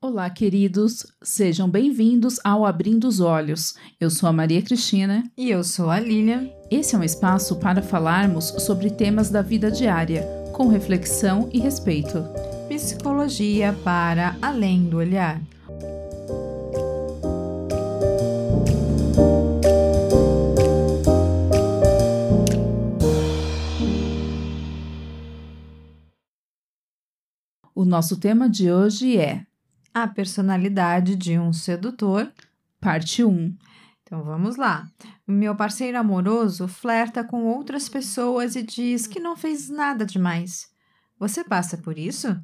Olá, queridos, sejam bem-vindos ao Abrindo os Olhos. Eu sou a Maria Cristina E eu sou a Lilian. Esse é um espaço para falarmos sobre temas da vida diária, com reflexão e respeito. Psicologia para além do olhar. O nosso tema de hoje é A personalidade de um sedutor. parte 1. Então vamos lá. Meu parceiro amoroso flerta com outras pessoas e diz que não fez nada demais. Você passa por isso?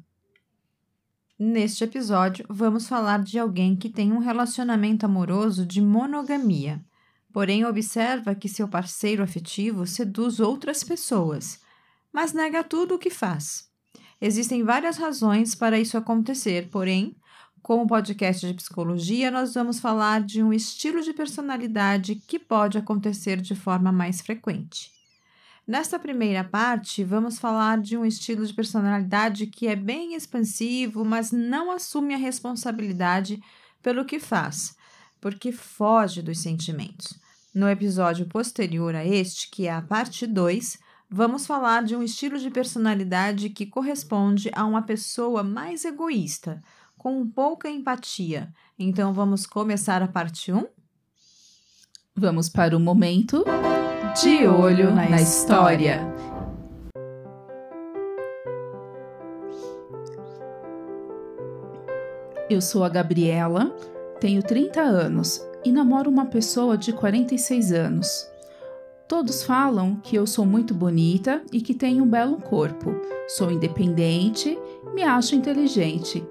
Neste episódio, vamos falar de alguém que tem um relacionamento amoroso de monogamia, porém observa que seu parceiro afetivo seduz outras pessoas, mas nega tudo o que faz. Existem várias razões para isso acontecer, porém, como podcast de psicologia, nós vamos falar de um estilo de personalidade que pode acontecer de forma mais frequente. Nesta primeira parte, vamos falar de um estilo de personalidade que é bem expansivo, mas não assume a responsabilidade pelo que faz, porque foge dos sentimentos. No episódio posterior a este, que é a parte 2, vamos falar de um estilo de personalidade que corresponde a uma pessoa mais egoísta, com pouca empatia. Então vamos começar a parte 1? Vamos para o momento de olho na história. Eu sou a Gabriela, tenho 30 anos e namoro uma pessoa de 46 anos. Todos falam que eu sou muito bonita e que tenho um belo corpo. Sou independente, me acho inteligente.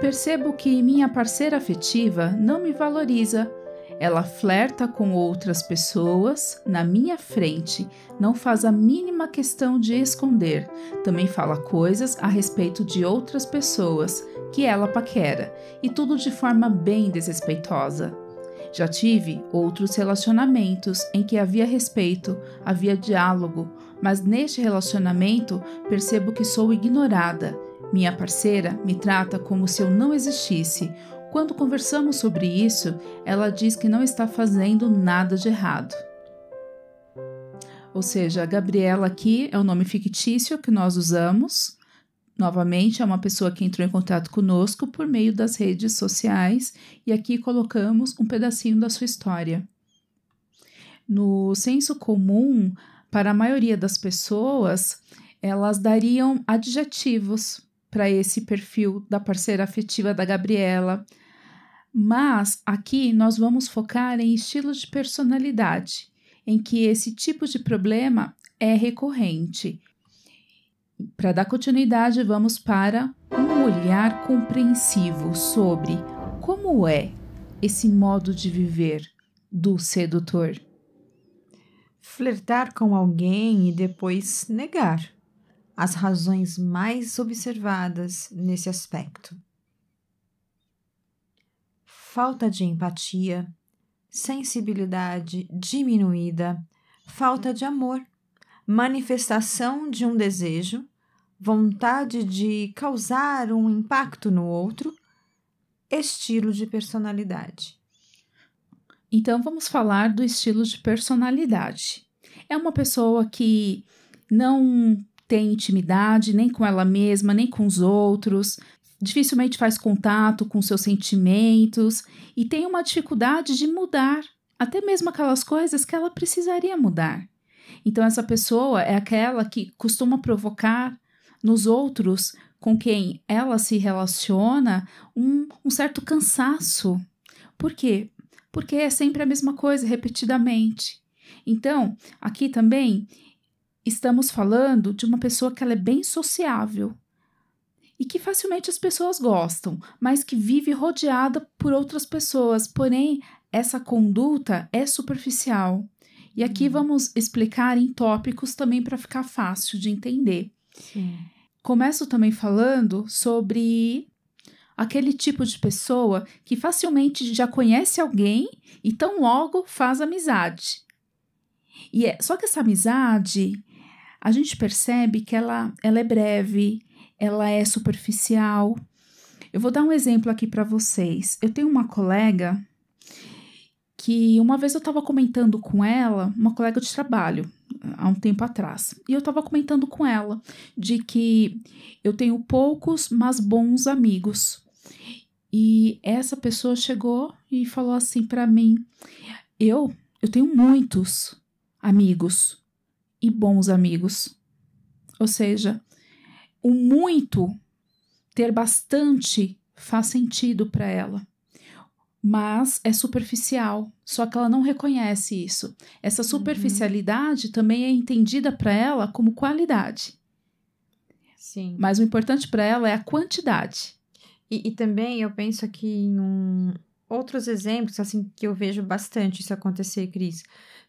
Percebo que minha parceira afetiva não me valoriza. Ela flerta com outras pessoas na minha frente, não faz a mínima questão de esconder. Também fala coisas a respeito de outras pessoas que ela paquera, e tudo de forma bem desrespeitosa. Já tive outros relacionamentos em que havia respeito, havia diálogo, mas neste relacionamento percebo que sou ignorada. Minha parceira me trata como se eu não existisse. Quando conversamos sobre isso, ela diz que não está fazendo nada de errado. Ou seja, a Gabriela aqui é o nome fictício que nós usamos. Novamente, é uma pessoa que entrou em contato conosco por meio das redes sociais e aqui colocamos um pedacinho da sua história. No senso comum, para a maioria das pessoas, elas dariam adjetivos para esse perfil da parceira afetiva da Gabriela. Mas aqui nós vamos focar em estilos de personalidade, em que esse tipo de problema é recorrente. Para dar continuidade, vamos para um olhar compreensivo sobre como é esse modo de viver do sedutor. Flertar com alguém e depois negar as razões mais observadas nesse aspecto. Falta de empatia, sensibilidade diminuída, falta de amor, manifestação de um desejo, vontade de causar um impacto no outro, estilo de personalidade. Então vamos falar do estilo de personalidade. É uma pessoa que não tem intimidade nem com ela mesma, nem com os outros, dificilmente faz contato com seus sentimentos e tem uma dificuldade de mudar, até mesmo aquelas coisas que ela precisaria mudar. Então, essa pessoa é aquela que costuma provocar nos outros com quem ela se relaciona um, um certo cansaço. Por quê? Porque é sempre a mesma coisa, repetidamente. Então, aqui também estamos falando de uma pessoa que ela é bem sociável e que facilmente as pessoas gostam, mas que vive rodeada por outras pessoas. Porém, essa conduta é superficial. E aqui Uhum. vamos explicar em tópicos também para ficar fácil de entender. Sim. Começo também falando sobre aquele tipo de pessoa que facilmente já conhece alguém e tão logo faz amizade. E é, só que essa amizade, a gente percebe que ela, ela é breve, ela é superficial. Eu vou dar um exemplo aqui para vocês. Eu tenho uma colega que uma vez eu estava comentando com ela, uma colega de trabalho, há um tempo atrás, e eu estava comentando com ela de que eu tenho poucos, mas bons amigos. E essa pessoa chegou e falou assim para mim: "Eu, eu tenho muitos amigos e bons amigos". Ou seja, o muito ter bastante faz sentido para ela mas é superficial, só que ela não reconhece isso. Essa uhum. superficialidade uhum. também é entendida para ela como qualidade. Sim. Mas o importante para ela é a quantidade. E, e, também eu penso aqui em um, outros exemplos assim que eu vejo bastante isso acontecer, Cris.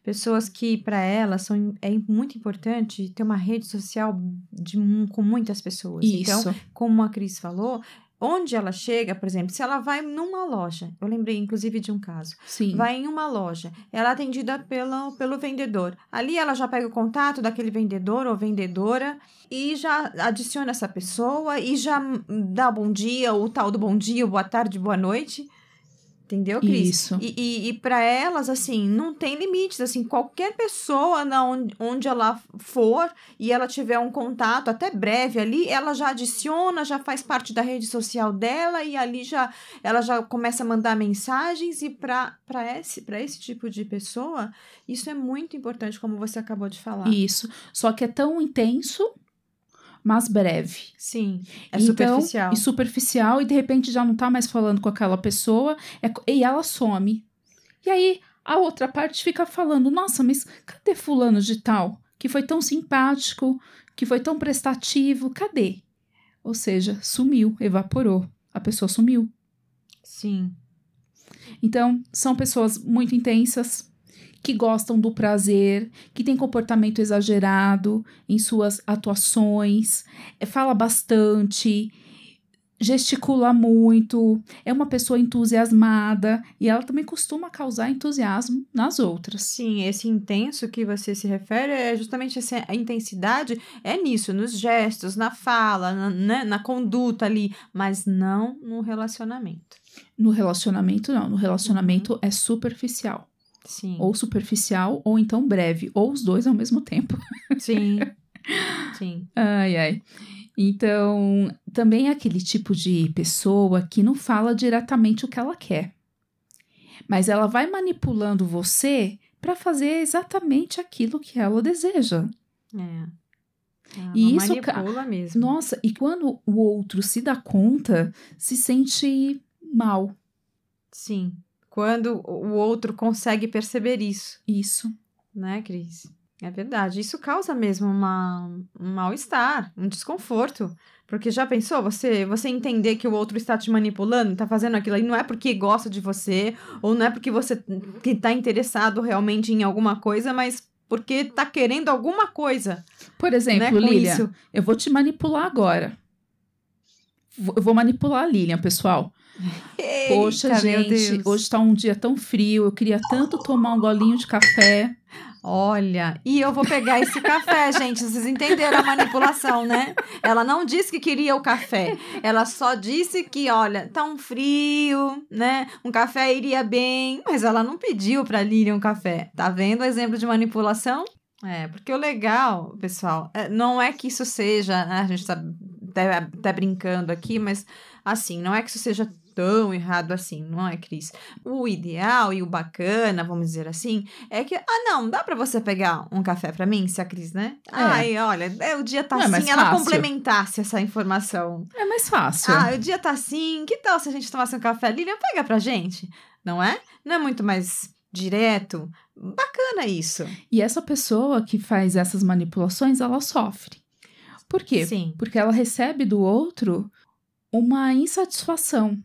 Pessoas que para elas são é muito importante ter uma rede social de, com muitas pessoas. Isso. Então, como a Cris falou, Onde ela chega, por exemplo, se ela vai numa loja, eu lembrei inclusive de um caso. Sim. Vai em uma loja, ela é atendida pelo, pelo vendedor. Ali ela já pega o contato daquele vendedor ou vendedora e já adiciona essa pessoa e já dá bom dia, o tal do bom dia, boa tarde, boa noite. Entendeu, Cris? Isso. E, e, e para elas, assim, não tem limites. Assim, qualquer pessoa na onde, onde ela for e ela tiver um contato, até breve ali, ela já adiciona, já faz parte da rede social dela e ali já ela já começa a mandar mensagens. E para esse, esse tipo de pessoa, isso é muito importante, como você acabou de falar. Isso. Só que é tão intenso mas breve. Sim, é então, superficial. E superficial, e de repente já não tá mais falando com aquela pessoa, é, e ela some. E aí a outra parte fica falando: nossa, mas cadê Fulano de Tal? Que foi tão simpático, que foi tão prestativo, cadê? Ou seja, sumiu, evaporou. A pessoa sumiu. Sim. Então, são pessoas muito intensas, que gostam do prazer, que tem comportamento exagerado em suas atuações, é, fala bastante, gesticula muito, é uma pessoa entusiasmada e ela também costuma causar entusiasmo nas outras. Sim, esse intenso que você se refere é justamente essa intensidade é nisso, nos gestos, na fala, na, né, na conduta ali, mas não no relacionamento. No relacionamento não, no relacionamento uhum. é superficial. Sim. Ou superficial, ou então breve, ou os dois ao mesmo tempo. Sim. Sim. Ai, ai. Então, também é aquele tipo de pessoa que não fala diretamente o que ela quer. Mas ela vai manipulando você para fazer exatamente aquilo que ela deseja. É. Ela e isso manipula mesmo. Nossa, e quando o outro se dá conta, se sente mal. Sim quando o outro consegue perceber isso. Isso. Né, Cris? É verdade. Isso causa mesmo uma, um mal-estar, um desconforto. Porque já pensou, você você entender que o outro está te manipulando, está fazendo aquilo aí, não é porque gosta de você, ou não é porque você que está interessado realmente em alguma coisa, mas porque está querendo alguma coisa. Por exemplo, né, Lilian, isso. eu vou te manipular agora. Eu vou manipular a Lilian, pessoal. Eita, Poxa, gente, hoje está um dia tão frio, eu queria tanto tomar um golinho de café. Olha, e eu vou pegar esse café, gente. Vocês entenderam a manipulação, né? Ela não disse que queria o café. Ela só disse que, olha, tá um frio, né? Um café iria bem. Mas ela não pediu pra Lilian um café. Tá vendo o exemplo de manipulação? É, porque o legal, pessoal, é, não é que isso seja. Né? A gente tá até, até brincando aqui, mas assim, não é que isso seja tão errado assim, não é, Cris? O ideal e o bacana, vamos dizer assim, é que, ah, não, dá para você pegar um café para mim, se a Cris, né? É. Ai, olha, é, o dia tá é assim, ela fácil. complementasse essa informação. É mais fácil. Ah, o dia tá assim, que tal se a gente tomasse um café? Lilian, pega pra gente, não é? Não é muito mais direto? Bacana isso. E essa pessoa que faz essas manipulações, ela sofre. Por quê? Sim. Porque ela recebe do outro uma insatisfação.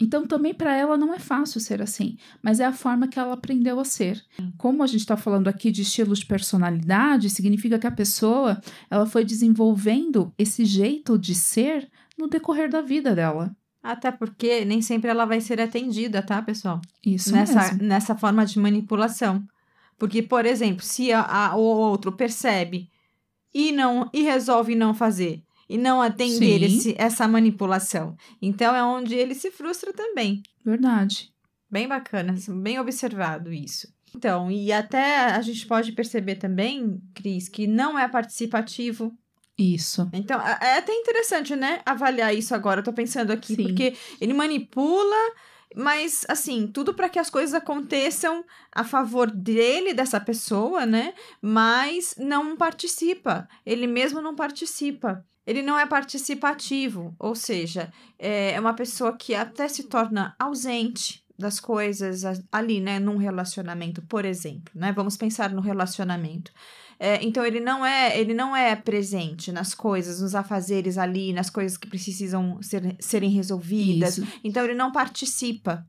Então, também para ela não é fácil ser assim, mas é a forma que ela aprendeu a ser. Como a gente está falando aqui de estilos de personalidade, significa que a pessoa ela foi desenvolvendo esse jeito de ser no decorrer da vida dela. Até porque nem sempre ela vai ser atendida, tá, pessoal? Isso nessa, mesmo. Nessa forma de manipulação. Porque, por exemplo, se a, a, o outro percebe e não e resolve não fazer, e não atender esse, essa manipulação. Então é onde ele se frustra também. Verdade. Bem bacana, bem observado isso. Então, e até a gente pode perceber também, Cris, que não é participativo. Isso. Então, é é até interessante, né, avaliar isso agora. Eu tô pensando aqui, Sim. porque ele manipula, mas, assim, tudo para que as coisas aconteçam a favor dele, dessa pessoa, né, mas não participa. Ele mesmo não participa. Ele não é participativo, ou seja, é uma pessoa que até se torna ausente das coisas ali, né, num relacionamento, por exemplo, né? Vamos pensar no relacionamento. É, então ele não é, ele não é presente nas coisas, nos afazeres ali, nas coisas que precisam ser, serem resolvidas. Isso. Então ele não participa.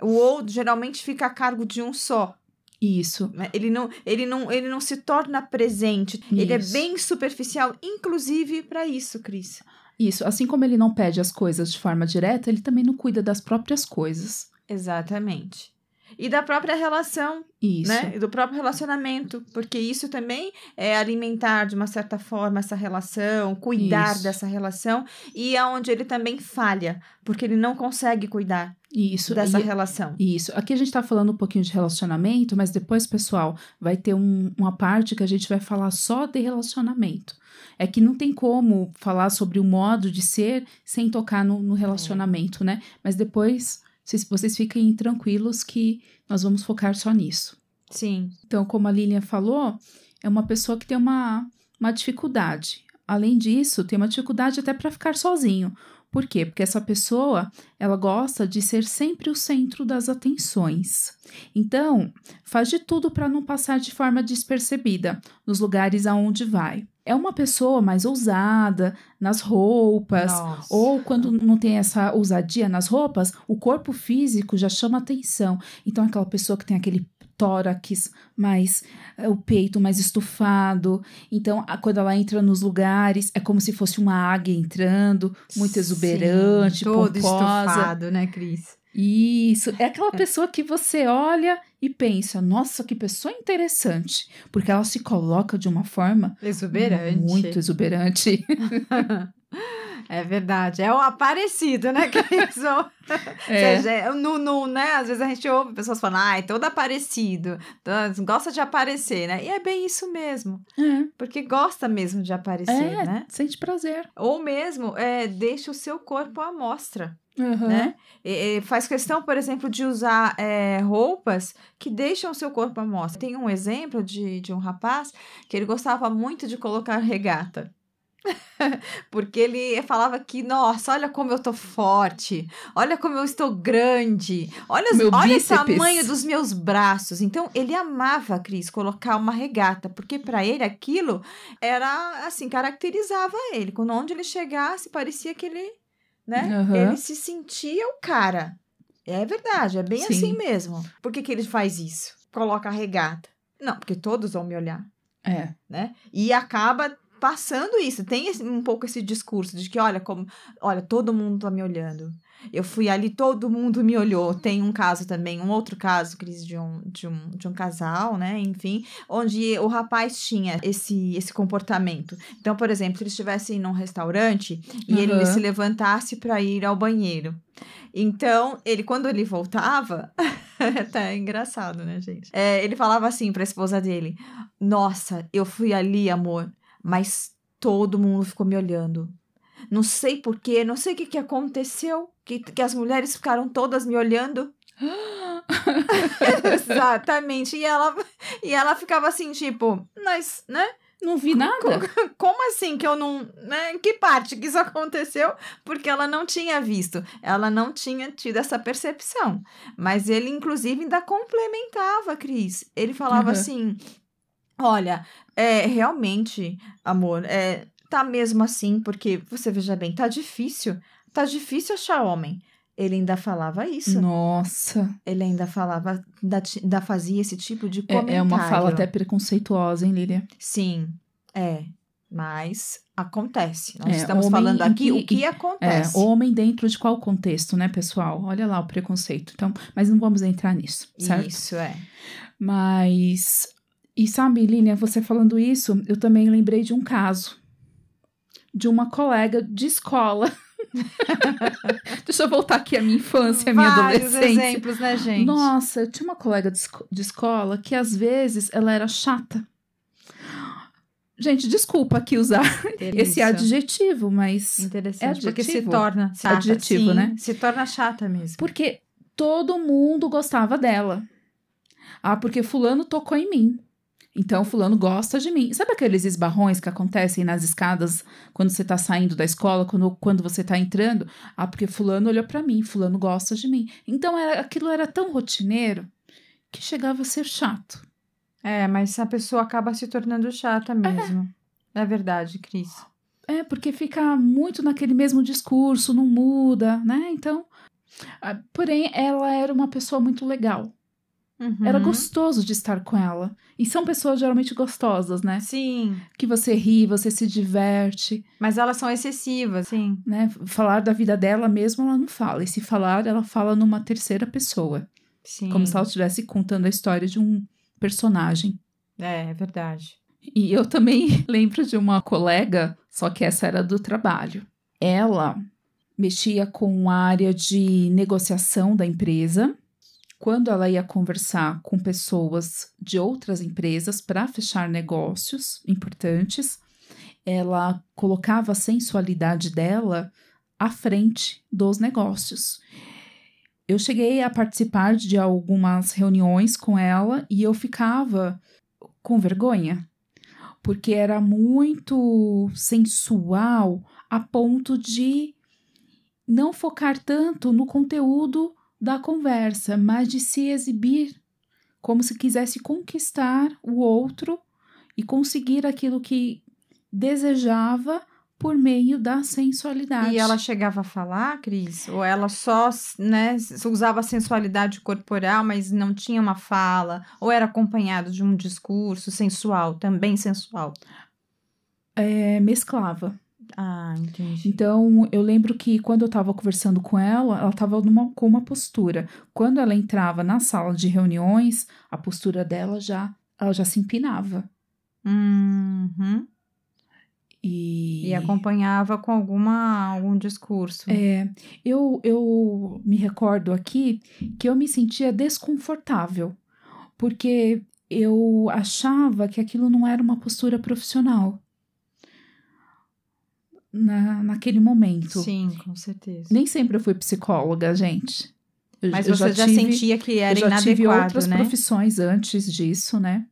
O outro geralmente fica a cargo de um só. Isso. né? Ele não, ele não, ele não se torna presente. Ele é Isso. bem superficial, inclusive para isso, Cris. Isso. Assim como ele não pede as coisas de forma direta, ele também não cuida das próprias coisas. Exatamente. E da própria relação, Isso. né? E do próprio relacionamento, porque isso também é alimentar de uma certa forma essa relação, cuidar Isso. dessa relação, e é onde ele também falha, porque ele não consegue cuidar Isso. dessa E- relação. Isso. Aqui a gente tá falando um pouquinho de relacionamento, mas depois, pessoal, vai ter um- uma parte que a gente vai falar só de relacionamento. É que não tem como falar sobre o modo de ser sem tocar no, no relacionamento, né? Mas depois, vocês, vocês fiquem tranquilos que nós vamos focar só nisso. Sim. Então, como a Lilian falou, é uma pessoa que tem uma, uma dificuldade. Além disso, tem uma dificuldade até para ficar sozinho. Por quê? Porque essa pessoa, ela gosta de ser sempre o centro das atenções. Então, faz de tudo para não passar de forma despercebida nos lugares aonde vai. É uma pessoa mais ousada nas roupas, Nossa. ou quando não tem essa ousadia nas roupas, o corpo físico já chama atenção. Então, aquela pessoa que tem aquele tórax mais. eh, o peito mais estufado. Então, a- quando ela entra nos lugares, é como se fosse uma águia entrando, muito exuberante, Sim, todo pomposa. estufado, né, Cris? Isso, é aquela pessoa que você olha e pensa, nossa, que pessoa interessante, porque ela se coloca de uma forma Exuberante. muito exuberante. É verdade. É o aparecido, né? Ou É. seja, no, no, né? Às vezes a gente ouve pessoas falando, ah, é todo aparecido. Gosta de aparecer, né? E é bem isso mesmo. É, Porque gosta mesmo de aparecer, é, né? sente prazer. Ou mesmo é, deixa o seu corpo à mostra, Uhum. né? E- e faz questão, por exemplo, de usar é, roupas que deixam o seu corpo à mostra. Tem um exemplo de, de um rapaz que ele gostava muito de colocar regata. Porque ele falava que, nossa, olha como eu tô forte, olha como eu estou grande, olha, Meu olha o bíceps." tamanho dos meus braços. Então, ele amava, Cris, colocar uma regata, porque para ele aquilo era, assim, caracterizava ele. Quando onde ele chegasse, parecia que ele, né, Aham. ele se sentia o cara. É verdade, é bem Sim. assim mesmo. Por que, que ele faz isso? Coloca a regata. Não, porque todos vão me olhar É. né? E acaba passando isso. Tem esse- um pouco esse discurso de que, olha, como, olha, todo mundo tá me olhando. Eu fui ali, todo mundo me olhou. Tem um caso também, um outro caso, Cris, de um, de um, de um casal, né? Enfim, onde o rapaz tinha esse, esse comportamento. Então, por exemplo, se ele estivesse num restaurante e ele Aham. se levantasse para ir ao banheiro. Então, ele, quando ele voltava, tá engraçado, né, gente? É, ele falava assim pra esposa dele: Nossa, eu fui ali, amor, mas todo mundo ficou me olhando. Não sei porquê, não sei o que, que aconteceu, que, que as mulheres ficaram todas me olhando. Exatamente. E ela, e ela ficava assim, tipo, mas, né? Não vi nada. Como assim que eu não. Né? Em que parte que isso aconteceu? Porque ela não tinha visto, ela não tinha tido essa percepção. Mas ele, inclusive, ainda complementava, Cris. Ele falava Uhum. assim: olha, é, realmente, amor, é, tá mesmo assim, porque você veja bem, tá difícil. Tá difícil achar homem. Ele ainda falava isso. Nossa. Ele ainda falava, ainda, ainda fazia esse tipo de comentário. É, é uma fala até preconceituosa, hein, Lília? Sim, é. Mas acontece. Nós É, estamos falando aqui que- o que É, acontece. homem dentro de qual contexto, né, pessoal? Olha lá o preconceito. Então, mas não vamos entrar nisso, certo? Isso é. Mas. E sabe, Lilian, você falando isso, eu também lembrei de um caso. de uma colega de escola. Deixa eu voltar aqui à minha infância, à minha Vários adolescência. exemplos, né, gente? Nossa, eu tinha uma colega de, de escola que às vezes ela era chata. Gente, desculpa aqui usar esse Delícia. adjetivo, mas Interessante, É porque se adjetivo? torna chata. Adjetivo, sim, né? Se torna chata mesmo. porque todo mundo gostava dela. Ah, porque fulano tocou em mim. Então fulano gosta de mim. Sabe aqueles esbarrões que acontecem nas escadas quando você tá saindo da escola, quando, quando você tá entrando? Ah, porque fulano olhou pra mim, fulano gosta de mim. Então era, aquilo era tão rotineiro que chegava a ser chato. É, mas a pessoa acaba se tornando chata mesmo. É, verdade, Cris. É, porque fica muito naquele mesmo discurso, não muda, né? Então. ah, Porém, ela era uma pessoa muito legal. Uhum. Era gostoso de estar com ela. E são pessoas geralmente gostosas, né? Sim, Que você ri, você se diverte, mas elas são excessivas, sim. né? Falar da vida dela mesmo, ela não fala. E se falar, ela fala numa terceira pessoa. Sim. Como se ela estivesse contando a história de um personagem. É, é verdade. E eu também lembro de uma colega, só que essa era do trabalho. Ela mexia com a área de negociação da empresa. Quando ela ia conversar com pessoas de outras empresas para fechar negócios importantes, ela colocava a sensualidade dela à frente dos negócios. Eu cheguei a participar de algumas reuniões com ela e eu ficava com vergonha, porque era muito sensual a ponto de não focar tanto no conteúdo da conversa, mas de se exibir como se quisesse conquistar o outro e conseguir aquilo que desejava por meio da sensualidade. E ela chegava a falar, Cris? Ou ela só, né, usava a sensualidade corporal, mas não tinha uma fala? Ou era acompanhado de um discurso sensual, também sensual? é, mesclava. Ah, entendi. Então, eu lembro que quando eu estava conversando com ela, ela estava com uma postura. Quando ela entrava na sala de reuniões, a postura dela já, ela já se empinava. Uhum. E, E acompanhava com alguma, algum discurso. é, eu, eu me recordo aqui que eu me sentia desconfortável, porque eu achava que aquilo não era uma postura profissional. Na, naquele momento. Sim, com certeza. Nem sempre eu fui psicóloga, gente. Eu- Mas eu você já, tive- sentia que era eu já tive outras né? profissões antes disso, né?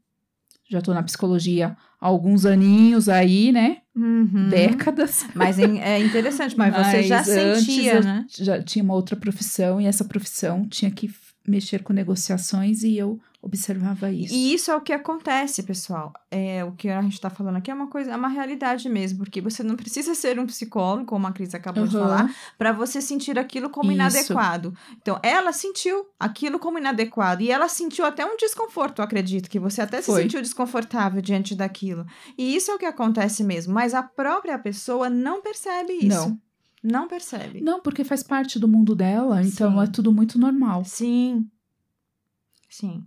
Já tô na psicologia há alguns aninhos aí, né? Uhum. Décadas. Mas é interessante, mas, você já Mas sentia, né? Já tinha uma outra profissão e essa profissão tinha que mexer com negociações e eu observava isso. E isso é o que acontece, pessoal. É, o que a gente está falando aqui é uma coisa, é uma realidade mesmo, porque você não precisa ser um psicólogo, como a Cris acabou de Aham. falar, para você sentir aquilo como Isso. inadequado. Então, ela sentiu aquilo como inadequado e ela sentiu até um desconforto, acredito, que você até se Foi. sentiu desconfortável diante daquilo. E isso é o que acontece mesmo, mas a própria pessoa não percebe isso. Não. Não percebe. Não, porque faz parte do mundo dela, então Sim. é tudo muito normal. Sim. Sim.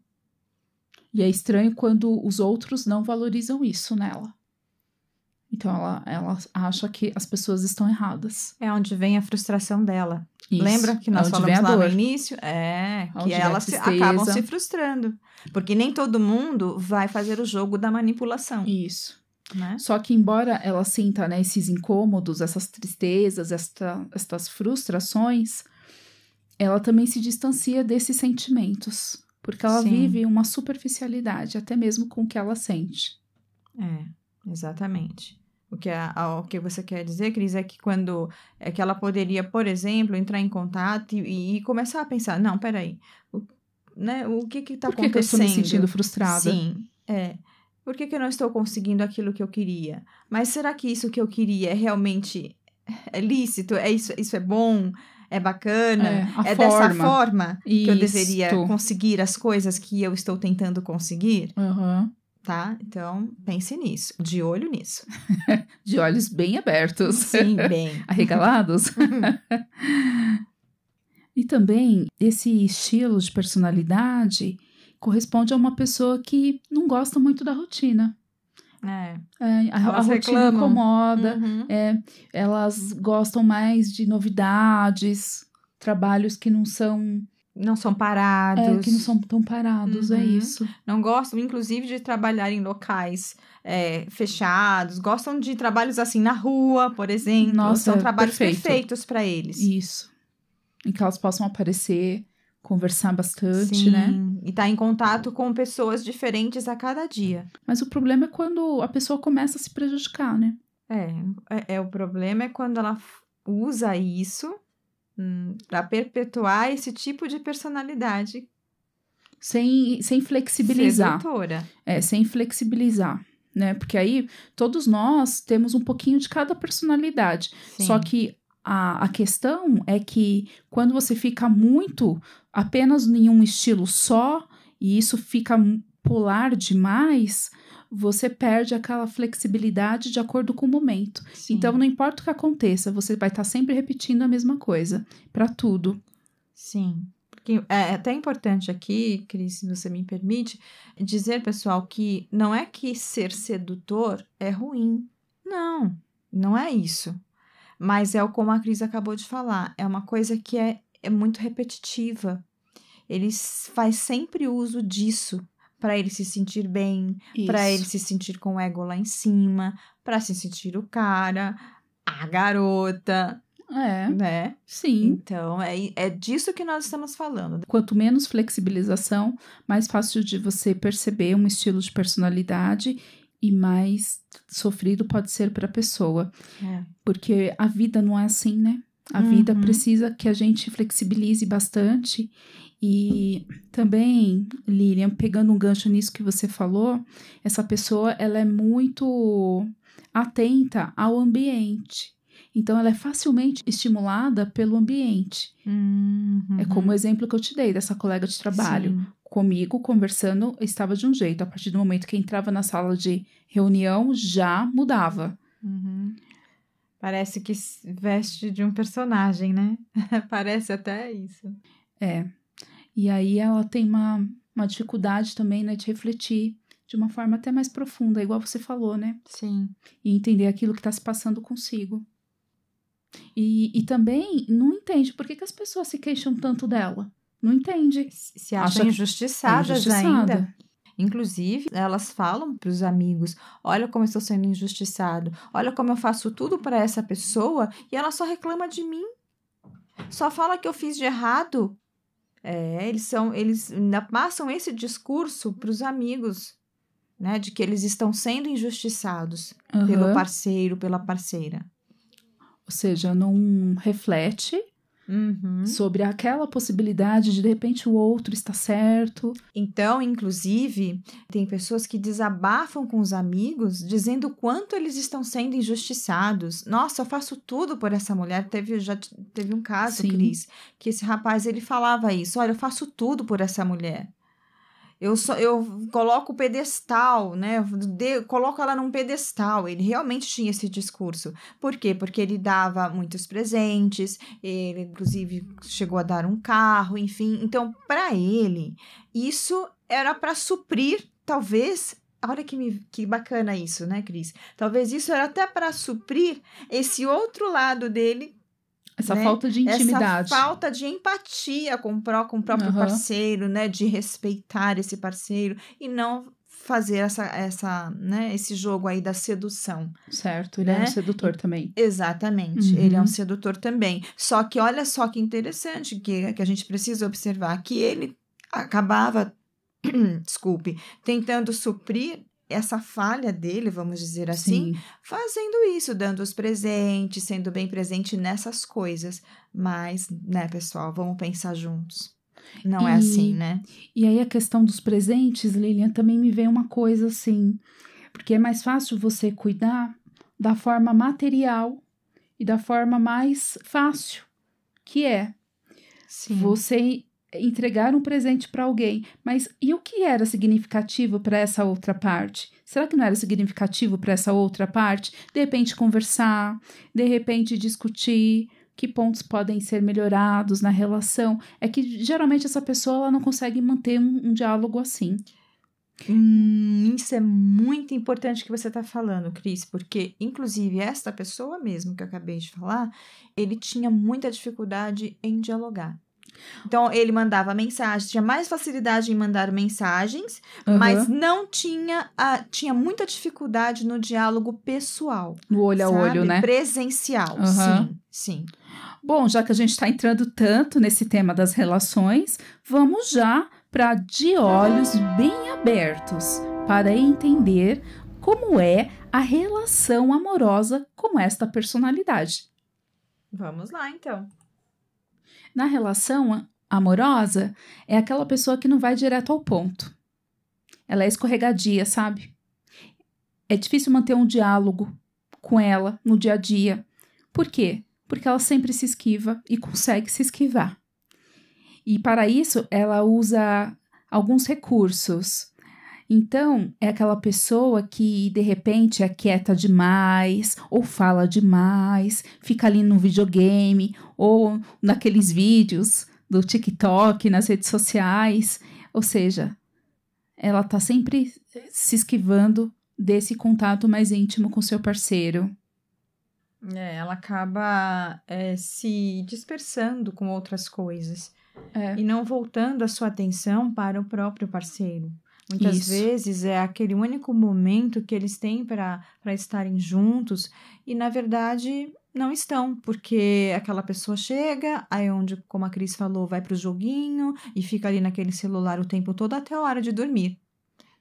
E é estranho quando os outros não valorizam isso nela. Então ela, ela acha que as pessoas estão erradas. É onde vem a frustração dela. Isso. Lembra que É nós vem falamos lá no início? É, Onde que elas se- acabam se frustrando. Porque nem todo mundo vai fazer o jogo da manipulação, Isso. né? Só que, embora ela sinta né, esses incômodos, essas tristezas, esta, estas frustrações, ela também se distancia desses sentimentos. Porque ela Sim. vive uma superficialidade, até mesmo com o que ela sente. É, exatamente. O que, a, a- o que você quer dizer, Cris, é que quando é que ela poderia, por exemplo, entrar em contato e, e começar a pensar, não, peraí, o, né, o que que tá Por que, que eu estou acontecendo? me sentindo frustrada? Sim, é. Por que, que eu não estou conseguindo aquilo que eu queria? Mas será que isso que eu queria é realmente é lícito? É isso, isso é bom? É bacana? É, é dessa forma. forma que eu Isto. deveria conseguir as coisas que eu estou tentando conseguir? Aham. Tá? Então, pense nisso. De olho nisso. De olhos bem abertos. Sim, bem. Arregalados. E também esse estilo de personalidade corresponde a uma pessoa que não gosta muito da rotina. É. É, a, a rotina incomoda. Uhum. É, elas gostam mais de novidades, trabalhos que não são, Não são parados. é, que não são tão parados, é Uhum. isso. Não gostam, inclusive, de trabalhar em locais é, fechados. Gostam de trabalhos assim na rua, por exemplo. Nossa, São trabalhos perfeito. perfeitos para eles. Isso. Em que elas possam aparecer, conversar bastante, Sim, né? E tá em contato com pessoas diferentes a cada dia. Mas o problema é quando a pessoa começa a se prejudicar, né? É, é, é, o problema é quando ela usa isso para perpetuar esse tipo de personalidade Sem, sem flexibilizar. sedutora. É, sem flexibilizar, né? Porque aí todos nós temos um pouquinho de cada personalidade. Sim. Só que a, a questão é que quando você fica muito apenas em um estilo só, e isso fica polar demais, você perde aquela flexibilidade de acordo com o momento. Sim. Então, não importa o que aconteça, você vai estar sempre repetindo a mesma coisa para tudo. Sim. Porque é até importante aqui, Cris, se você me permite, dizer, pessoal, que não é que ser sedutor é ruim. Não, não é isso. Mas é o como a Cris acabou de falar. É uma coisa que é, é muito repetitiva. Ele faz sempre uso disso para ele se sentir bem, para ele se sentir com o ego lá em cima, para se sentir o cara, a garota, É, né? sim. Então, é, é disso que nós estamos falando. Quanto menos flexibilização, mais fácil de você perceber um estilo de personalidade e mais sofrido pode ser para a pessoa. É. Porque a vida não é assim, né? A vida Uhum. precisa que a gente flexibilize bastante. E também, Lilian, pegando um gancho nisso que você falou, essa pessoa ela é muito atenta ao ambiente. Então, ela é facilmente estimulada pelo ambiente. É como o exemplo que eu te dei dessa colega de trabalho. Sim. Comigo, conversando, estava de um jeito. A partir do momento que entrava na sala de reunião, já mudava. Uhum. Parece que veste de um personagem, né? Parece até isso. É. E aí ela tem uma, uma dificuldade também, né, de refletir de uma forma até mais profunda, igual você falou, né? Sim. E entender aquilo que está se passando consigo. E, e também não entende por que, que as pessoas se queixam tanto dela. Não entende. Se acham Acha- injustiçadas injustiçada. ainda. Inclusive, elas falam para os amigos: olha como eu estou sendo injustiçado, olha como eu faço tudo para essa pessoa e ela só reclama de mim. Só fala que eu fiz de errado. É, eles são, eles ainda passam esse discurso para os amigos, né, de que eles estão sendo injustiçados pelo Aham. parceiro, pela parceira. Ou seja, não reflete Uhum. sobre aquela possibilidade de de repente o outro está certo. Então, inclusive, tem pessoas que desabafam com os amigos dizendo o quanto eles estão sendo injustiçados. Nossa, eu faço tudo por essa mulher. Teve já teve um caso, Sim. Cris, que esse rapaz ele falava isso. Olha, eu faço tudo por essa mulher. Eu só eu coloco o pedestal, né? De- coloco ela num pedestal. Ele realmente tinha esse discurso. Por quê? Porque ele dava muitos presentes, ele inclusive chegou a dar um carro, enfim. Então, para ele, isso era para suprir, talvez. Olha que, me- que bacana isso, né, Cris? Talvez isso era até para suprir esse outro lado dele Essa Né? falta de intimidade. essa falta de empatia com o, pró- com o próprio Aham. parceiro, né? De respeitar esse parceiro e não fazer essa, essa, né, esse jogo aí da sedução. Certo, ele é né? um sedutor também. Exatamente, Uhum. ele é um sedutor também. Só que olha só que interessante que, que a gente precisa observar que ele acabava, desculpe, tentando suprir essa falha dele, vamos dizer assim, Sim. fazendo isso, dando os presentes, sendo bem presente nessas coisas. Mas, né, pessoal, vamos pensar juntos. Não é E- assim, né? E aí a questão dos presentes, Lilian, também me vem uma coisa assim, porque é mais fácil você cuidar da forma material e da forma mais fácil, que é Sim. você entregar um presente para alguém. Mas e o que era significativo para essa outra parte? Será que não era significativo para essa outra parte? De repente conversar, de repente discutir que pontos podem ser melhorados na relação. É que geralmente essa pessoa ela não consegue manter um, um diálogo assim. Hum, isso é muito importante que você está falando, Cris, porque, inclusive, esta pessoa mesmo que eu acabei de falar, ele tinha muita dificuldade em dialogar. Então, ele mandava mensagens, tinha mais facilidade em mandar mensagens, Aham. mas não tinha, a, tinha muita dificuldade no diálogo pessoal. No olho a sabe? olho, né? Presencial, Aham. sim, sim. Bom, já que a gente está entrando tanto nesse tema das relações, vamos já para de olhos bem abertos para entender como é a relação amorosa com esta personalidade. Vamos lá, então. Na relação amorosa, é aquela pessoa que não vai direto ao ponto. Ela é escorregadia, sabe? É difícil manter um diálogo com ela no dia a dia. Por quê? Porque ela sempre se esquiva e consegue se esquivar. E para isso, ela usa alguns recursos. Então, é aquela pessoa que de repente é quieta demais, ou fala demais, fica ali no videogame, ou naqueles vídeos do TikTok, nas redes sociais. Ou seja, ela tá sempre se esquivando desse contato mais íntimo com seu parceiro. É, ela acaba é, se dispersando com outras coisas É. e não voltando a sua atenção para o próprio parceiro. Muitas Isso. vezes é aquele único momento que eles têm para estarem juntos e, na verdade, não estão, porque aquela pessoa chega, aí é onde, como a Cris falou, vai para o joguinho e fica ali naquele celular o tempo todo até a hora de dormir.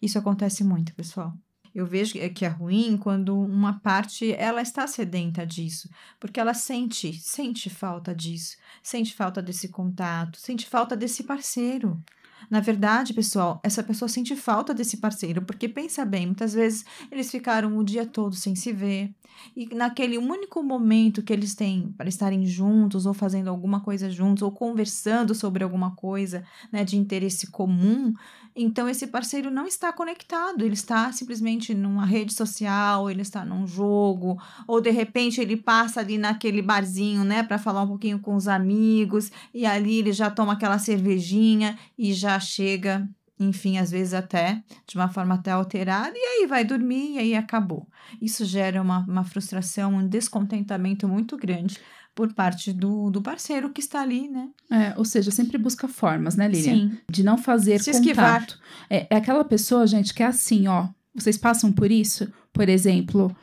Isso acontece muito, pessoal. Eu vejo que é ruim quando uma parte ela está sedenta disso, porque ela sente, sente falta disso, sente falta desse contato, sente falta desse parceiro. Na verdade, pessoal, essa pessoa sente falta desse parceiro, porque pensa bem, muitas vezes eles ficaram o dia todo sem se ver, e naquele único momento que eles têm para estarem juntos, ou fazendo alguma coisa juntos, ou conversando sobre alguma coisa né, de interesse comum, então esse parceiro não está conectado, ele está simplesmente numa rede social, ele está num jogo, ou de repente ele passa ali naquele barzinho, né, para falar um pouquinho com os amigos, e ali ele já toma aquela cervejinha e já chega, enfim, às vezes até de uma forma até alterada, e aí vai dormir e aí acabou. Isso gera uma, uma frustração, um descontentamento muito grande por parte do, do parceiro que está ali, né? É, ou seja, sempre busca formas, né, Lilian? Sim. De não fazer Se contato. esquivar. É, é aquela pessoa, gente, que é assim, ó. Vocês passam por isso? Por exemplo,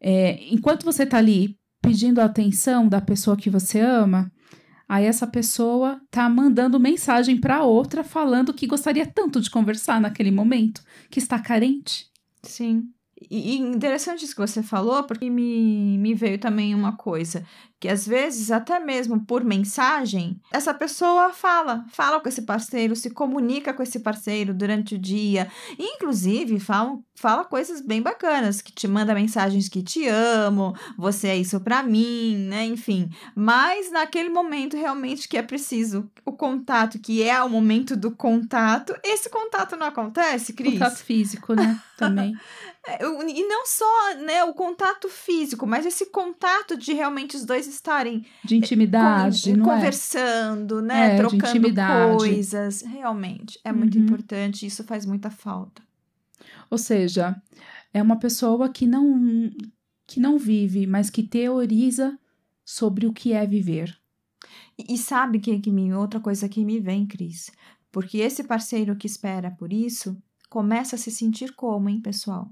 é, enquanto você tá ali pedindo a atenção da pessoa que você ama, aí essa pessoa tá mandando mensagem para outra falando que gostaria tanto de conversar naquele momento, que está carente. Sim. E, interessante isso que você falou, porque me, me veio também uma coisa, que às vezes, até mesmo por mensagem, essa pessoa fala, fala com esse parceiro, se comunica com esse parceiro durante o dia, e, inclusive fala, fala coisas bem bacanas, que te manda mensagens que te amo, você é isso pra mim, né, enfim. Mas naquele momento realmente que é preciso o contato, que é o momento do contato, esse contato não acontece, Cris? Contato físico, né? Também. É, E não só né, o contato físico, mas esse contato de realmente os dois estarem De intimidade, con- não é? conversando, né? É, trocando intimidade. coisas. Realmente, é muito Uhum. importante. Isso faz muita falta. Ou seja, é uma pessoa que não que não vive, mas que teoriza sobre o que é viver. E, e sabe que, que me, outra coisa que me vem, Cris? Porque esse parceiro que espera por isso começa a se sentir como, hein, pessoal?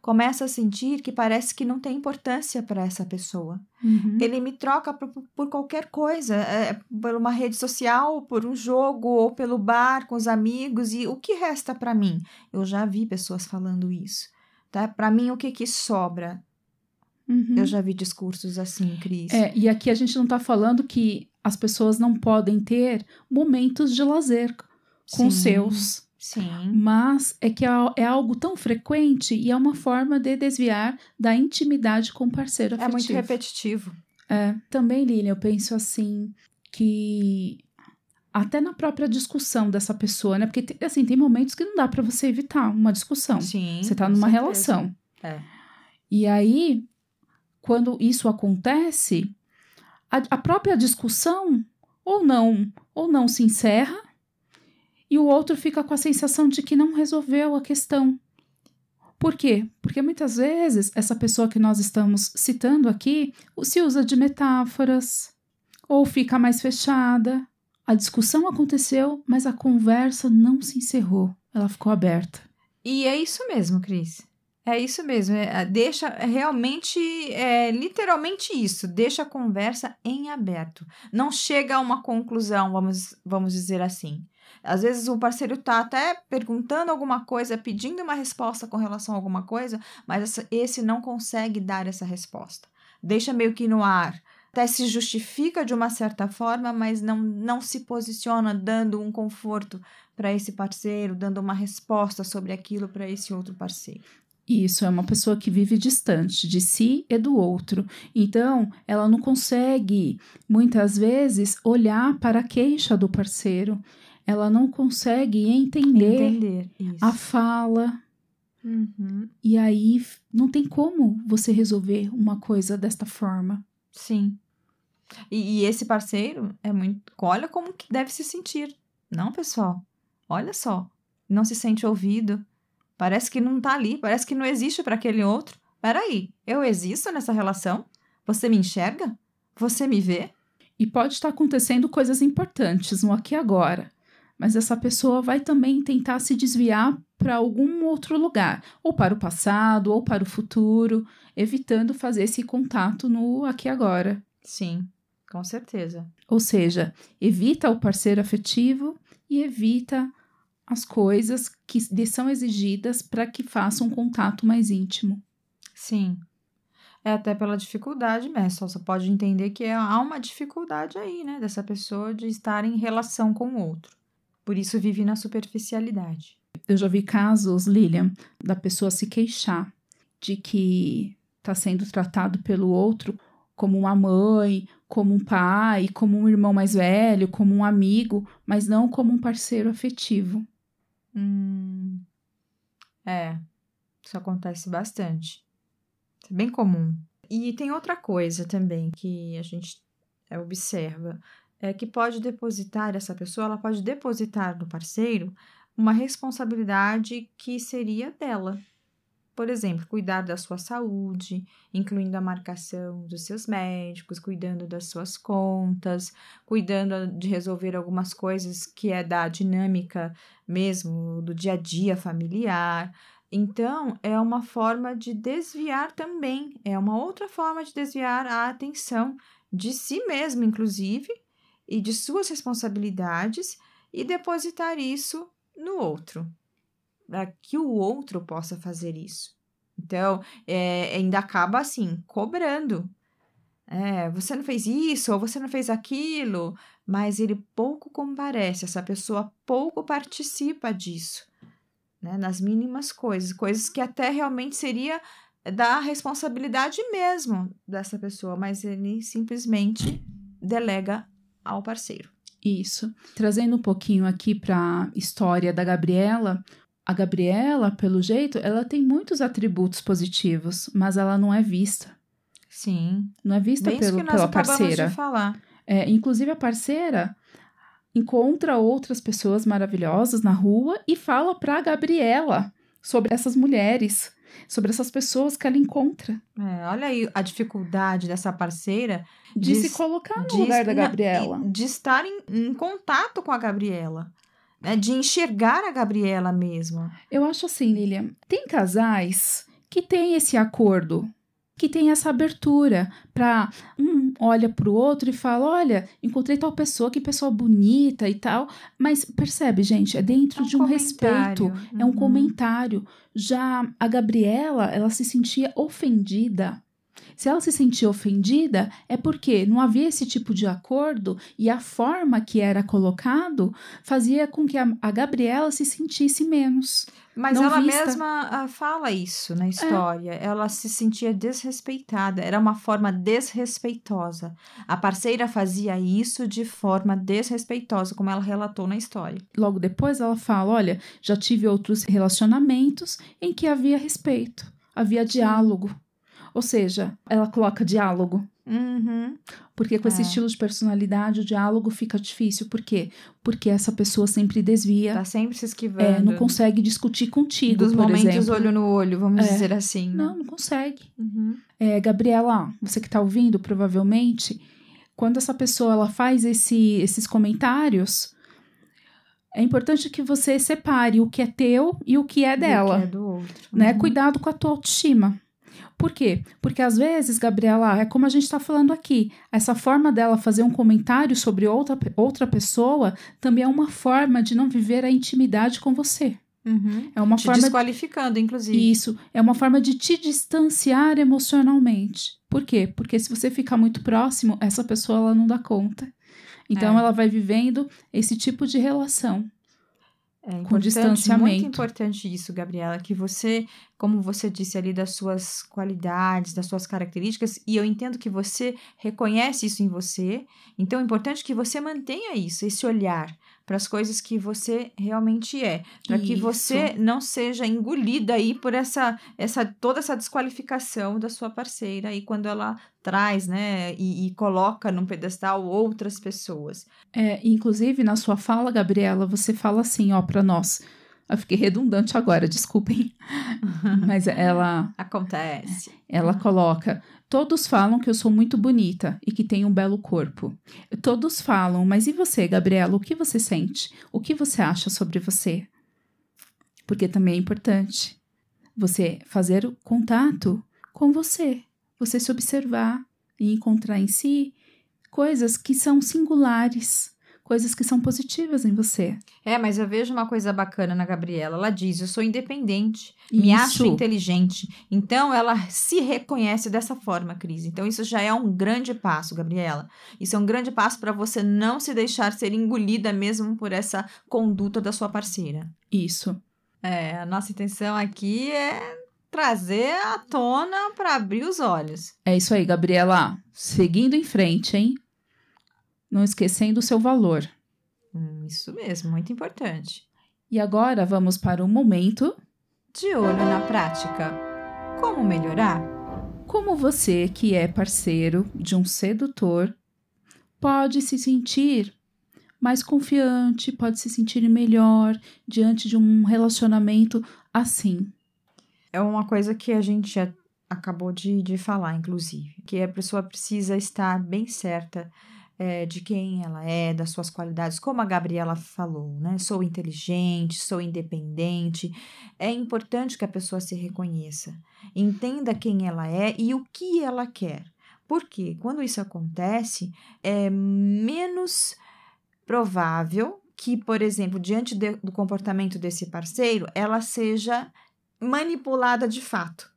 Começa a sentir que parece que não tem importância para essa pessoa. Uhum. Ele me troca por, por qualquer coisa, é, por uma rede social, por um jogo ou pelo bar com os amigos. E o que resta para mim? Eu já vi pessoas falando isso. Tá? Para mim, o que, que sobra? Uhum. Eu já vi discursos assim, Cris. É, e aqui a gente não tá falando que as pessoas não podem ter momentos de lazer com Sim, seus, Sim. mas é que é é algo tão frequente e é uma forma de desviar da intimidade com o parceiro É afetivo. muito repetitivo. É, também, Lilian, eu penso assim que até na própria discussão dessa pessoa, né? Porque tem- assim, tem momentos que não dá pra você evitar uma discussão. Sim. Você tá numa certeza. relação. É. E aí, quando isso acontece, a, a própria discussão ou não, ou não se encerra, e o outro fica com a sensação de que não resolveu a questão. Por quê? Porque muitas vezes essa pessoa que nós estamos citando aqui se usa de metáforas ou fica mais fechada. A discussão aconteceu, mas a conversa não se encerrou, ela ficou aberta. E é isso mesmo, Cris. É isso mesmo. É, deixa é realmente, é literalmente isso. Deixa a conversa em aberto. Não chega a uma conclusão, vamos, vamos dizer assim. Às vezes o parceiro tá até perguntando alguma coisa, pedindo uma resposta com relação a alguma coisa, mas esse não consegue dar essa resposta. Deixa meio que no ar. Até se justifica de uma certa forma, mas não, não se posiciona dando um conforto para esse parceiro, dando uma resposta sobre aquilo para esse outro parceiro. Isso, é uma pessoa que vive distante de si e do outro. Então, ela não consegue, muitas vezes, olhar para a queixa do parceiro ela não consegue entender, entender a fala. Uhum. E aí não tem como você resolver uma coisa desta forma. Sim. E, e, esse parceiro é muito. Olha como que deve se sentir. Não, pessoal. Olha só. Não se sente ouvido. Parece que não tá ali. Parece que não existe para aquele outro. Peraí, eu existo nessa relação? Você me enxerga? Você me vê? E pode estar acontecendo coisas importantes no aqui e agora mas essa pessoa vai também tentar se desviar para algum outro lugar, ou para o passado, ou para o futuro, evitando fazer esse contato no aqui e agora. Sim, com certeza. Ou seja, evita o parceiro afetivo e evita as coisas que lhe são exigidas para que faça um contato mais íntimo. Sim. É até pela dificuldade mesmo. Você pode entender que há uma dificuldade aí, né, dessa pessoa de estar em relação com o outro. Por isso vive na superficialidade. Eu já vi casos, Lilian, da pessoa se queixar de que está sendo tratado pelo outro como uma mãe, como um pai, como um irmão mais velho, como um amigo, mas não como um parceiro afetivo. Hum, é, isso acontece bastante. É bem comum. E tem outra coisa também que a gente observa é, que pode depositar, essa pessoa, ela pode depositar no parceiro uma responsabilidade que seria dela. Por exemplo, cuidar da sua saúde, incluindo a marcação dos seus médicos, cuidando das suas contas, cuidando de resolver algumas coisas que é da dinâmica mesmo do dia a dia familiar. Então, é uma forma de desviar também, é uma outra forma de desviar a atenção de si mesmo, inclusive, e de suas responsabilidades e depositar isso no outro, para que o outro possa fazer isso. Então, é, ainda acaba assim, cobrando. É, você não fez isso, ou você não fez aquilo, mas ele pouco comparece, essa pessoa pouco participa disso, né? nas mínimas coisas, coisas que até realmente seria da responsabilidade mesmo dessa pessoa, mas ele simplesmente delega ao parceiro. Isso. Trazendo um pouquinho aqui para a história da Gabriela, a Gabriela, pelo jeito, ela tem muitos atributos positivos, mas ela não é vista. Sim. Não é vista pelo, que nós pela parceira. De falar. É, inclusive, a parceira encontra outras pessoas maravilhosas na rua e fala para a Gabriela sobre essas mulheres, sobre essas pessoas que ela encontra. É, olha aí a dificuldade dessa parceira de, de se colocar no de, lugar da Gabriela. De estar em, em contato com a Gabriela. Né, de enxergar a Gabriela mesmo. Eu acho assim, Lilian, tem casais que têm esse acordo que tem essa abertura para um olha para o outro e fala, olha, encontrei tal pessoa, que pessoa bonita e tal, mas percebe, gente, é dentro é um de um respeito, uhum. é um uhum. comentário. Já a Gabriela, ela se sentia ofendida se ela se sentia ofendida, é porque não havia esse tipo de acordo e a forma que era colocado fazia com que a, a Gabriela se sentisse menos. Mas ela vista. mesma ah, fala isso na história. É. Ela se sentia desrespeitada, era uma forma desrespeitosa. A parceira fazia isso de forma desrespeitosa, como ela relatou na história. Logo depois ela fala: Olha, já tive outros relacionamentos em que havia respeito, havia diálogo. Ou seja, ela coloca diálogo. Uhum. Porque com esse É. estilo de personalidade o diálogo fica difícil. Por quê? Porque essa pessoa sempre desvia, Tá sempre se esquivando. é, não consegue discutir contigo, Dos momentos exemplo. olho no olho, vamos É. dizer assim. né? Não, não consegue. Uhum. É, Gabriela, você que está ouvindo, provavelmente, quando essa pessoa ela faz esse- esses comentários, é importante que você separe o que é teu e o que é dela, que é né? Uhum. Cuidado com a tua autoestima. Por quê? Porque às vezes, Gabriela, é como a gente está falando aqui, essa forma dela fazer um comentário sobre outra, outra pessoa também é uma forma de não viver a intimidade com você. Uhum. É uma Te forma desqualificando, inclusive. isso é uma forma de te distanciar emocionalmente. Por quê? Porque se você ficar muito próximo, essa pessoa ela não dá conta. Então É. ela vai vivendo esse tipo de relação. É com distanciamento. Muito importante isso, Gabriela, que você, como você disse ali das suas qualidades, das suas características, e eu entendo que você reconhece isso em você, então é importante que você mantenha isso, esse olhar para as coisas que você realmente é, para que você não seja engolida aí por essa, essa toda essa desqualificação da sua parceira aí quando ela traz, né, e, e coloca num pedestal outras pessoas. É, inclusive, na sua fala, Gabriela, você fala assim, ó, para nós. Eu fiquei redundante agora, desculpem. Mas ela, Acontece. ela coloca: Todos falam que eu sou muito bonita e que tenho um belo corpo. Todos falam, mas e você, Gabriela? O que você sente? O que você acha sobre você? Porque também é importante você fazer o contato com você, você se observar e encontrar em si coisas que são singulares, coisas que são positivas em você. É, mas eu vejo uma coisa bacana na Gabriela. Ela diz: Eu sou independente, me acho Isso. inteligente. Então, ela se reconhece dessa forma, Cris. Então, isso já é um grande passo, Gabriela. Isso é um grande passo para você não se deixar ser engolida mesmo por essa conduta da sua parceira. Isso. É, a nossa intenção aqui é trazer à tona para abrir os olhos. É isso aí, Gabriela. Seguindo em frente, hein? Não esquecendo o seu valor. Hum, isso mesmo, muito importante. E agora vamos para o momento De olho na prática. Como melhorar? como você, que é parceiro de um sedutor, pode se sentir mais confiante, pode se sentir melhor diante de um relacionamento assim. É uma coisa que a gente já acabou de, de falar, inclusive, que a pessoa precisa estar bem certa é, de quem ela é, das suas qualidades, como a Gabriela falou, né? Sou inteligente, sou independente. É importante que a pessoa se reconheça, entenda quem ela é e o que ela quer. Porque quando isso acontece, é menos provável que, por exemplo, diante de- do comportamento desse parceiro, ela seja manipulada de fato.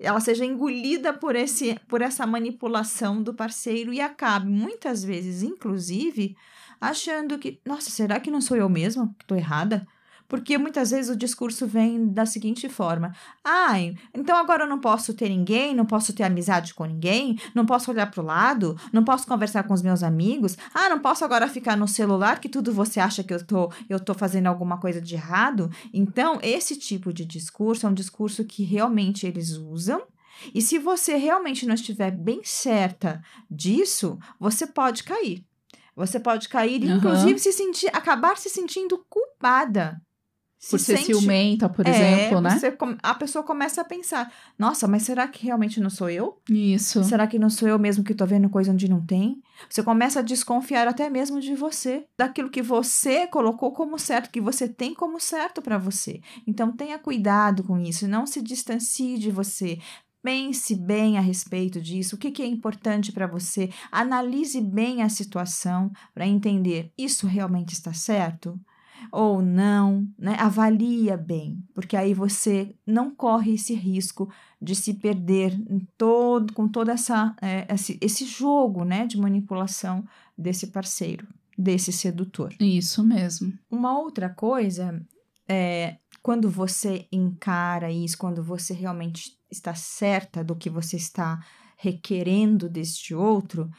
Ela seja engolida por, esse, por essa manipulação do parceiro e acabe, muitas vezes, inclusive, achando que, nossa, será que não sou eu mesma que estou errada? Porque muitas vezes o discurso vem da seguinte forma: ai, então agora eu não posso ter ninguém, não posso ter amizade com ninguém, não posso olhar para o lado, não posso conversar com os meus amigos, ah, não posso agora ficar no celular que tudo você acha que eu tô, eu tô fazendo alguma coisa de errado. Então, esse tipo de discurso é um discurso que realmente eles usam. E se você realmente não estiver bem certa disso, você pode cair. Você pode cair, Aham. inclusive se sentir, acabar se sentindo culpada. Por Se ser sente- ciumenta, por é, exemplo, né? a pessoa começa a pensar: nossa, mas será que realmente não sou eu? Isso. Será que não sou eu mesmo que tô vendo coisa onde não tem? Você começa a desconfiar até mesmo de você, daquilo que você colocou como certo, que você tem como certo para você. Então tenha cuidado com isso, não se distancie de você. Pense bem a respeito disso, o que, que é importante para você, analise bem a situação para entender isso realmente está certo ou não, né? Avalia bem, porque aí você não corre esse risco de se perder em todo, com toda essa é, esse, esse jogo, né, de manipulação desse parceiro, desse sedutor. Isso mesmo. Uma outra coisa é quando você encara isso, quando você realmente está certa do que você está requerendo deste outro,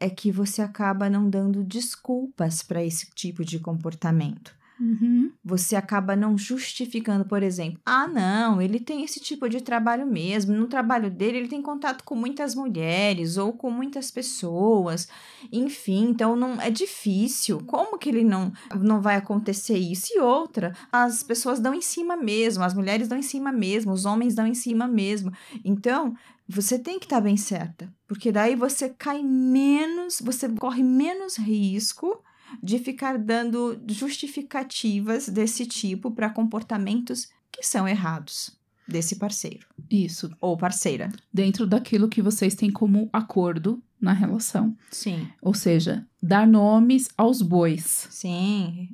é que você acaba não dando desculpas para esse tipo de comportamento. Uhum. Você acaba não justificando, por exemplo, ah, não, ele tem esse tipo de trabalho mesmo. No trabalho dele, ele tem contato com muitas mulheres ou com muitas pessoas. Enfim, então não é difícil. Como que ele não não vai acontecer isso? E outra, as pessoas dão em cima mesmo, as mulheres dão em cima mesmo, os homens dão em cima mesmo. Então, você tem que estar bem certa, porque daí você cai menos, você corre menos risco de ficar dando justificativas desse tipo para comportamentos que são errados desse parceiro. Isso. Ou parceira. Dentro daquilo que vocês têm como acordo na relação. Sim. Ou seja, dar nomes aos bois. Sim.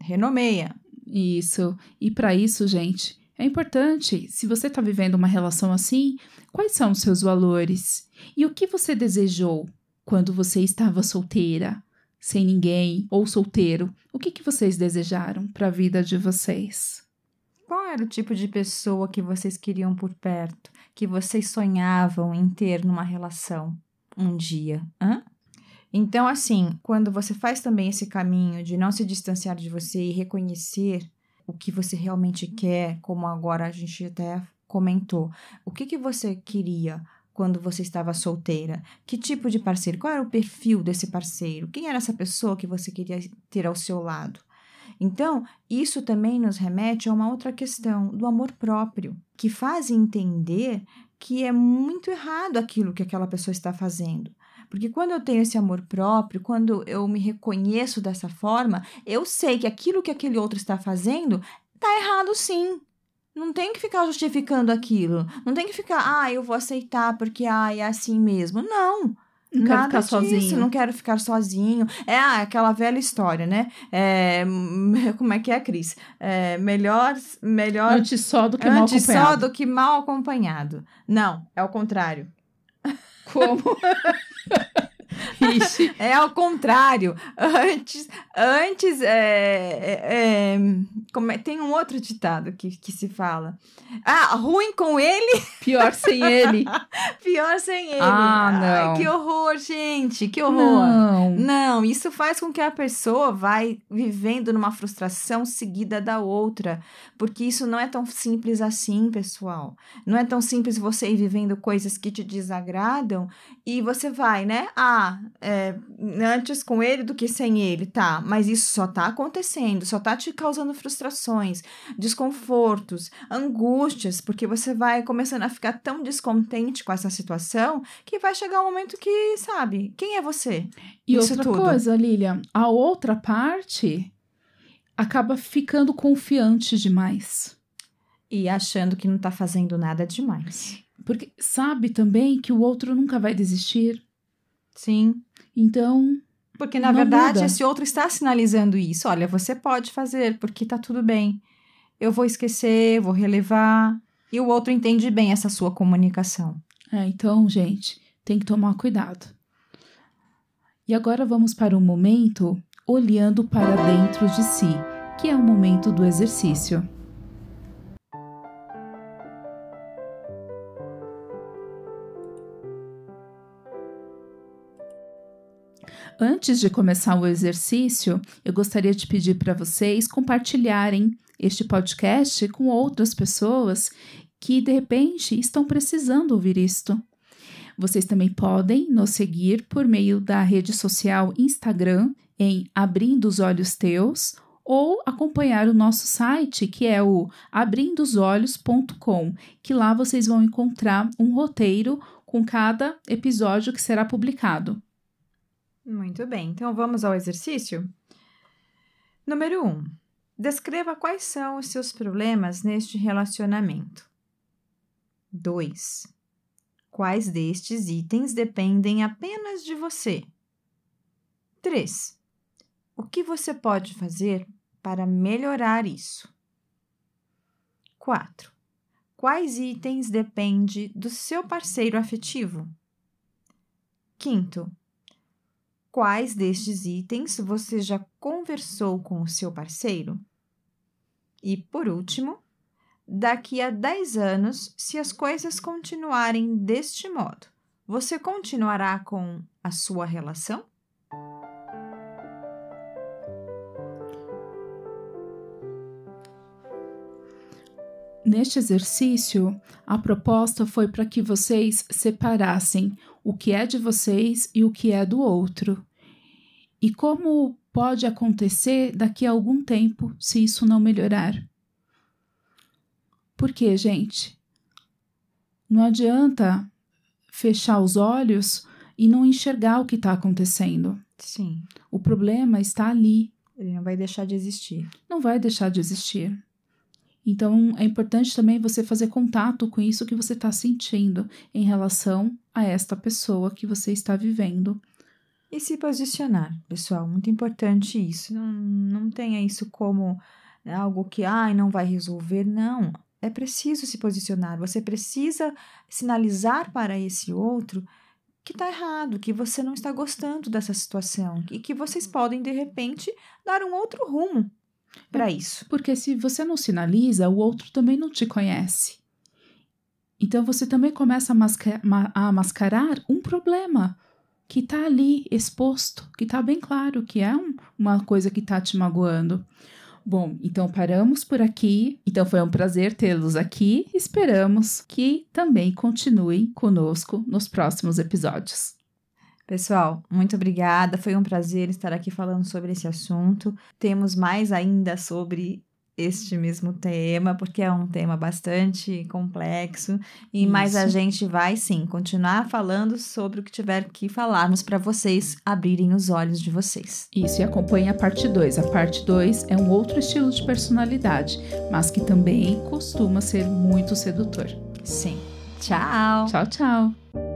Renomeia. Isso. E para isso, gente, é importante, se você está vivendo uma relação assim, quais são os seus valores? E o que você desejou quando você estava solteira? Sem ninguém ou solteiro, o que, que vocês desejaram para a vida de vocês? Qual era o tipo de pessoa que vocês queriam por perto, que vocês sonhavam em ter numa relação um dia? Hã? Então, assim, quando você faz também esse caminho de não se distanciar de você e reconhecer o que você realmente quer, como agora a gente até comentou, o que, que você queria? Quando você estava solteira? Que tipo de parceiro? Qual era o perfil desse parceiro? Quem era essa pessoa que você queria ter ao seu lado? Então, isso também nos remete a uma outra questão do amor próprio, que faz entender que é muito errado aquilo que aquela pessoa está fazendo. Porque quando eu tenho esse amor próprio, quando eu me reconheço dessa forma, eu sei que aquilo que aquele outro está fazendo está errado sim. Não tem que ficar justificando aquilo. Não tem que ficar, ah, eu vou aceitar porque ah, é assim mesmo. Não. Não quero ficar disso, sozinho. Não quero ficar sozinho. É ah, aquela velha história, né? É, como é que é, Cris? É, melhor, melhor. Antes só do que mal acompanhado. Antes só do que mal acompanhado. Não, é o contrário. Como? Ixi. É ao contrário. Antes, antes é, é, é, como é, tem um outro ditado que, que se fala. Ah, ruim com ele. Pior sem ele. Pior sem ele. Ah, não. Ai, que horror, gente. Que horror. Não. Não, isso faz com que a pessoa vai vivendo numa frustração seguida da outra. Porque isso não é tão simples assim, pessoal. Não é tão simples você ir vivendo coisas que te desagradam e você vai, né? Ah, é, antes com ele do que sem ele, tá? Mas isso só tá acontecendo, só tá te causando frustrações, desconfortos, angústias, porque você vai começando a ficar tão descontente com essa situação que vai chegar um momento que, sabe, quem é você? E isso outra tudo. coisa, Lilian, a outra parte acaba ficando confiante demais. E achando que não tá fazendo nada demais. Porque sabe também que o outro nunca vai desistir. Sim. Então. Porque, na verdade, muda. esse outro está sinalizando isso. Olha, você pode fazer, porque tá tudo bem. Eu vou esquecer, vou relevar. E o outro entende bem essa sua comunicação. É, então, gente, tem que tomar cuidado. E agora vamos para um momento olhando para dentro de si, que é o momento do exercício. Antes de começar o exercício, eu gostaria de pedir para vocês compartilharem este podcast com outras pessoas que de repente estão precisando ouvir isto. Vocês também podem nos seguir por meio da rede social Instagram em Abrindo os Olhos Teus ou acompanhar o nosso site, que é o abrindosolhos.com, que lá vocês vão encontrar um roteiro com cada episódio que será publicado. Muito bem, então vamos ao exercício? Número 1. Um, descreva quais são os seus problemas neste relacionamento. 2. Quais destes itens dependem apenas de você? 3. O que você pode fazer para melhorar isso? 4. Quais itens dependem do seu parceiro afetivo? Quinto, quais destes itens você já conversou com o seu parceiro? E por último, daqui a 10 anos, se as coisas continuarem deste modo, você continuará com a sua relação? Neste exercício, a proposta foi para que vocês separassem o que é de vocês e o que é do outro. E como pode acontecer daqui a algum tempo se isso não melhorar. Por quê, gente? Não adianta fechar os olhos e não enxergar o que está acontecendo. Sim. O problema está ali. Ele não vai deixar de existir. Não vai deixar de existir. Então, é importante também você fazer contato com isso que você está sentindo em relação a esta pessoa que você está vivendo. E se posicionar, pessoal, muito importante isso. Não, não tenha isso como algo que, ai, não vai resolver. Não, é preciso se posicionar. Você precisa sinalizar para esse outro que está errado, que você não está gostando dessa situação e que vocês podem, de repente, dar um outro rumo para isso. Porque se você não sinaliza, o outro também não te conhece. Então você também começa a, masca a mascarar um problema que está ali exposto, que está bem claro que é um, uma coisa que está te magoando. Bom, então paramos por aqui. Então foi um prazer tê-los aqui. Esperamos que também continuem conosco nos próximos episódios. Pessoal, muito obrigada. Foi um prazer estar aqui falando sobre esse assunto. Temos mais ainda sobre este mesmo tema, porque é um tema bastante complexo, e Isso. mais a gente vai sim continuar falando sobre o que tiver que falarmos para vocês abrirem os olhos de vocês. Isso, e acompanhe a parte 2. A parte 2 é um outro estilo de personalidade, mas que também costuma ser muito sedutor. Sim. Tchau. Tchau, tchau.